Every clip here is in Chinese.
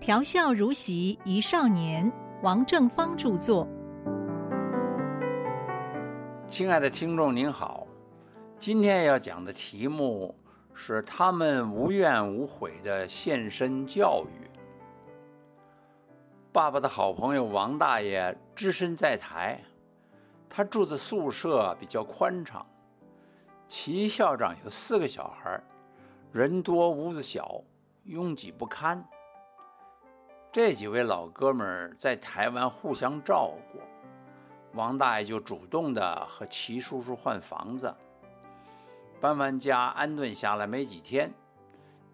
调笑如席一少年，王正芳著作。亲爱的听众您好，今天要讲的题目是他们无怨无悔的献身教育。爸爸的好朋友王大爷只身在台，他住的宿舍比较宽敞。齐校长有四个小孩，人多屋子小，拥挤不堪。这几位老哥们儿在台湾互相照顾，王大爷就主动的和齐叔叔换房子。搬完家安顿下来没几天，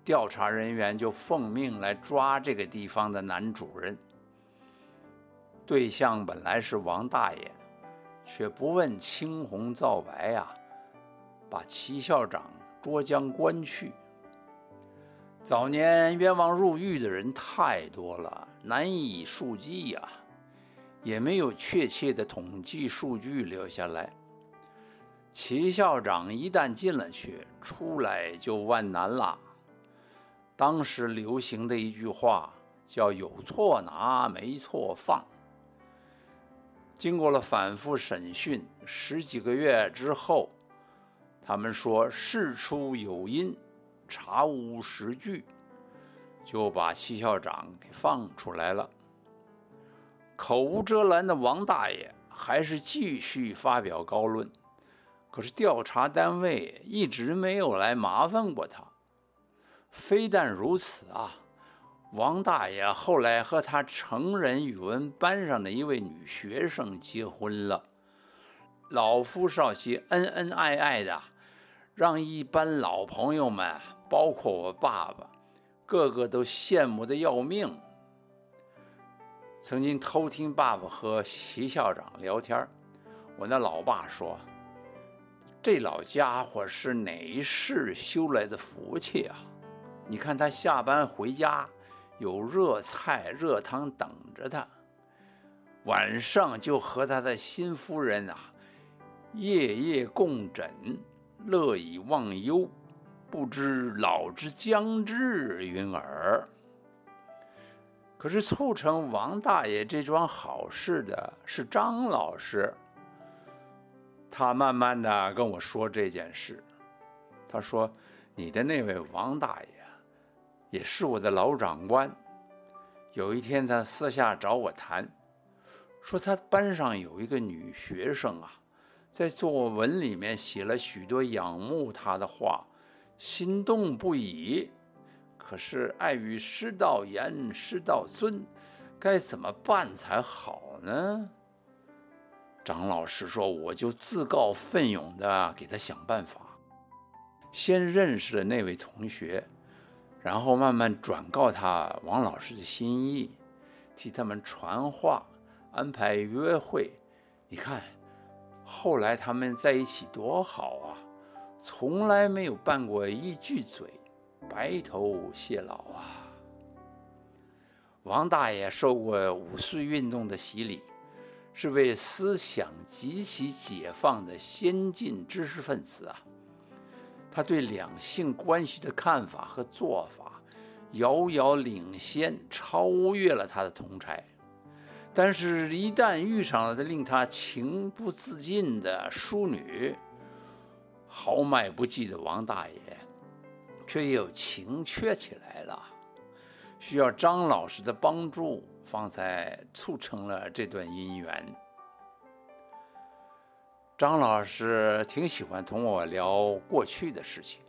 调查人员就奉命来抓这个地方的男主人。对象本来是王大爷，却不问青红皂白呀，把齐校长捉将关去。早年冤枉入狱的人太多了，难以数计呀，也没有确切的统计数据留下来。齐校长一旦进了去，出来就万难了。当时流行的一句话叫“有错拿，没错放”。经过了反复审讯，十几个月之后，他们说事出有因。查无实据，就把齐校长给放出来了。口无遮拦的王大爷还是继续发表高论，可是调查单位一直没有来麻烦过他。非但如此啊，王大爷后来和他成人语文班上的一位女学生结婚了，老夫少妻，恩恩爱爱的。让一般老朋友们，包括我爸爸，个个都羡慕的要命。曾经偷听爸爸和齐校长聊天，我那老爸说：“这老家伙是哪一世修来的福气啊？你看他下班回家，有热菜热汤等着他，晚上就和他的新夫人啊，夜夜共枕。”乐以忘忧，不知老之将至云耳。可是促成王大爷这桩好事的是张老师。他慢慢的跟我说这件事。他说：“你的那位王大爷，也是我的老长官。有一天他私下找我谈，说他班上有一个女学生啊。”在作文里面写了许多仰慕他的话，心动不已。可是碍于师道严、师道尊，该怎么办才好呢？张老师说：“我就自告奋勇的给他想办法。先认识了那位同学，然后慢慢转告他王老师的心意，替他们传话，安排约会。你看。”后来他们在一起多好，从来没有拌过一句嘴，白头偕老啊。王大爷受过五四运动的洗礼，是位思想极其解放的先进知识分子啊。他对两性关系的看法和做法，遥遥领先，超越了他的同差。但是，一旦遇上了令他情不自禁的淑女，豪迈不羁的王大爷，却又情缺起来了，需要张老师的帮助，方才促成了这段姻缘。张老师挺喜欢同我聊过去的事情。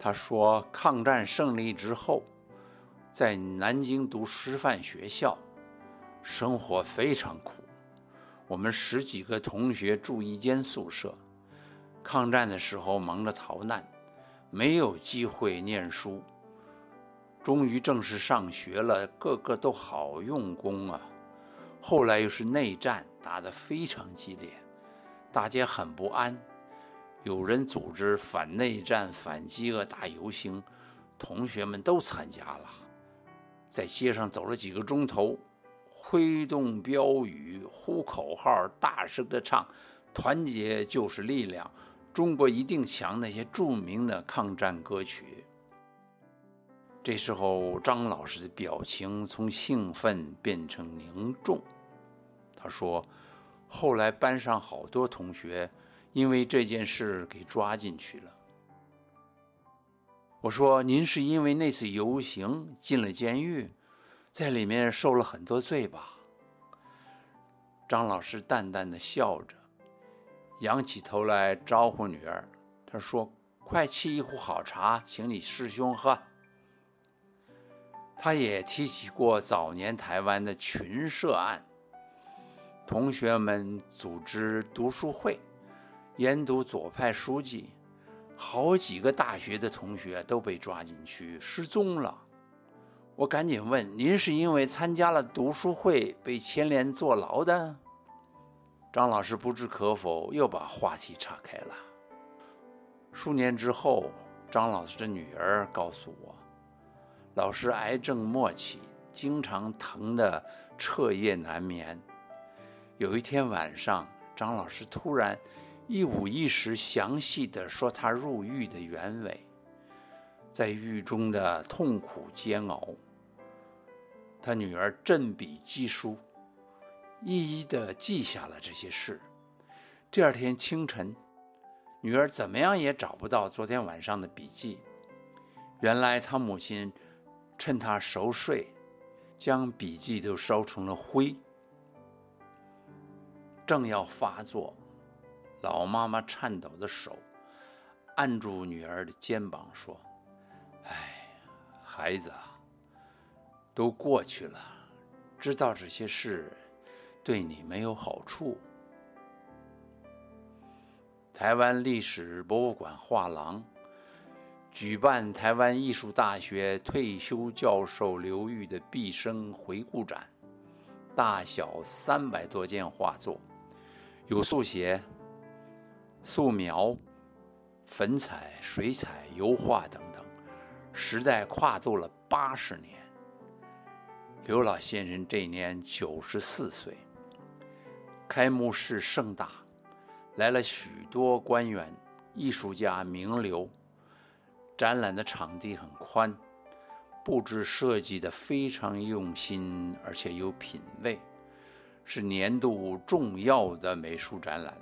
他说，抗战胜利之后，在南京读师范学校。生活非常苦，我们十几个同学住一间宿舍。抗战的时候忙着逃难，没有机会念书。终于正式上学了，个个都好用功啊。后来又是内战，打得非常激烈，大家很不安。有人组织反内战、反饥饿大游行，同学们都参加了，在街上走了几个钟头。挥动标语，呼口号，大声的唱“团结就是力量，中国一定强”那些著名的抗战歌曲。这时候，张老师的表情从兴奋变成凝重。他说：“后来班上好多同学因为这件事给抓进去了。”我说：“您是因为那次游行进了监狱，在里面受了很多罪吧？”张老师淡淡的笑着，仰起头来招呼女儿。他说：“快沏一壶好茶，请你师兄喝。”他也提起过早年台湾的群社案，同学们组织读书会，研读左派书籍，好几个大学的同学都被抓进去失踪了。我赶紧问：“您是因为参加了读书会被牵连坐牢的？”张老师不置可否，又把话题岔开了。数年之后，张老师的女儿告诉我。老师癌症末期，经常疼得彻夜难眠。有一天晚上，张老师突然一五一十详细的说他入狱的原委，在狱中的痛苦煎熬。他女儿振笔疾书，一一的记下了这些事。第二天清晨，女儿怎么样也找不到昨天晚上的笔记。原来她母亲。趁她熟睡，将笔记都烧成了灰。正要发作，老妈妈颤抖的手按住女儿的肩膀，说：“哎，孩子啊，都过去了，知道这些事对你没有好处。”台湾历史博物馆画廊。举办台湾艺术大学退休教授刘玉的毕生回顾展，大小三百多件画作，有速写、素描、粉彩、水彩、油画等等，时代跨度了八十年。刘老先生这年九十四岁，开幕式盛大，来了许多官员、艺术家、名流。展览的场地很宽，布置设计的非常用心，而且有品位，是年度重要的美术展览。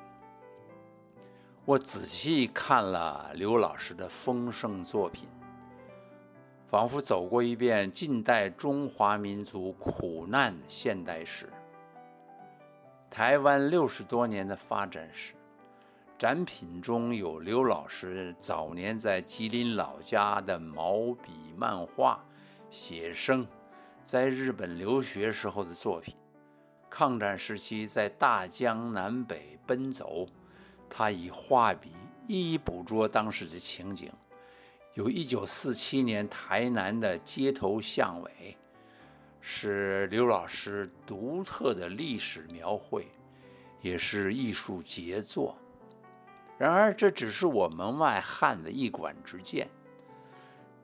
我仔细看了刘老师的丰盛作品，仿佛走过一遍近代中华民族苦难现代史，台湾六十多年的发展史。展品中有刘老师早年在吉林老家的毛笔漫画、写生，在日本留学时候的作品，抗战时期在大江南北奔走，他以画笔一一捕捉当时的情景。有一九四七年台南的街头巷尾，是刘老师独特的历史描绘，也是艺术杰作。然而，这只是我门外汉的一管之见。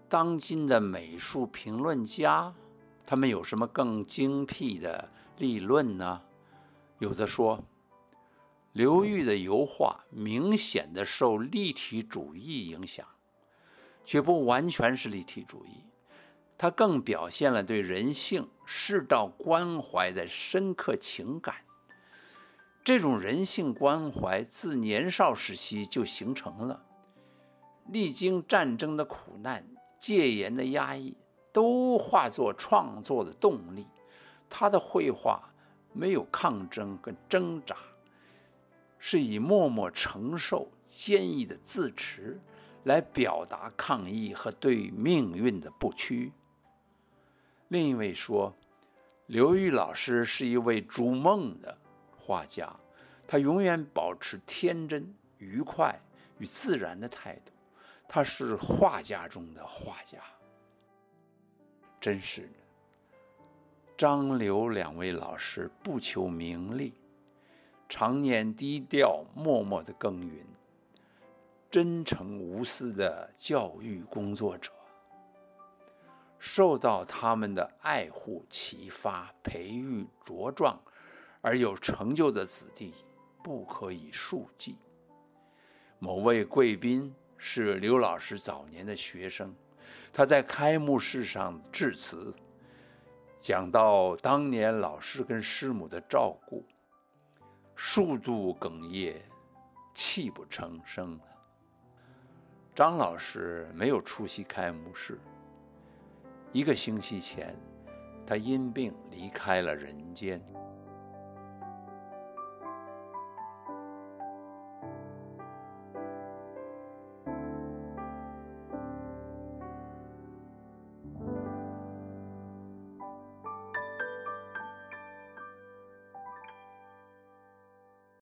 当今的美术评论家，他们有什么更精辟的立论呢？有的说，刘玉的油画明显的受立体主义影响，却不完全是立体主义，它更表现了对人性世道关怀的深刻情感。这种人性关怀自年少时期就形成了，历经战争的苦难、戒严的压抑，都化作创作的动力。他的绘画没有抗争跟挣扎，是以默默承受、坚毅的自持来表达抗议和对命运的不屈。另一位说，刘玉老师是一位逐梦的。画家，他永远保持天真、愉快与自然的态度。他是画家中的画家。真是的，张刘两位老师不求名利，常年低调默默的耕耘，真诚无私的教育工作者，受到他们的爱护、启发、培育、茁壮。而有成就的子弟不可以数计。某位贵宾是刘老师早年的学生，他在开幕式上致辞，讲到当年老师跟师母的照顾，数度哽咽，泣不成声。张老师没有出席开幕式。一个星期前，他因病离开了人间。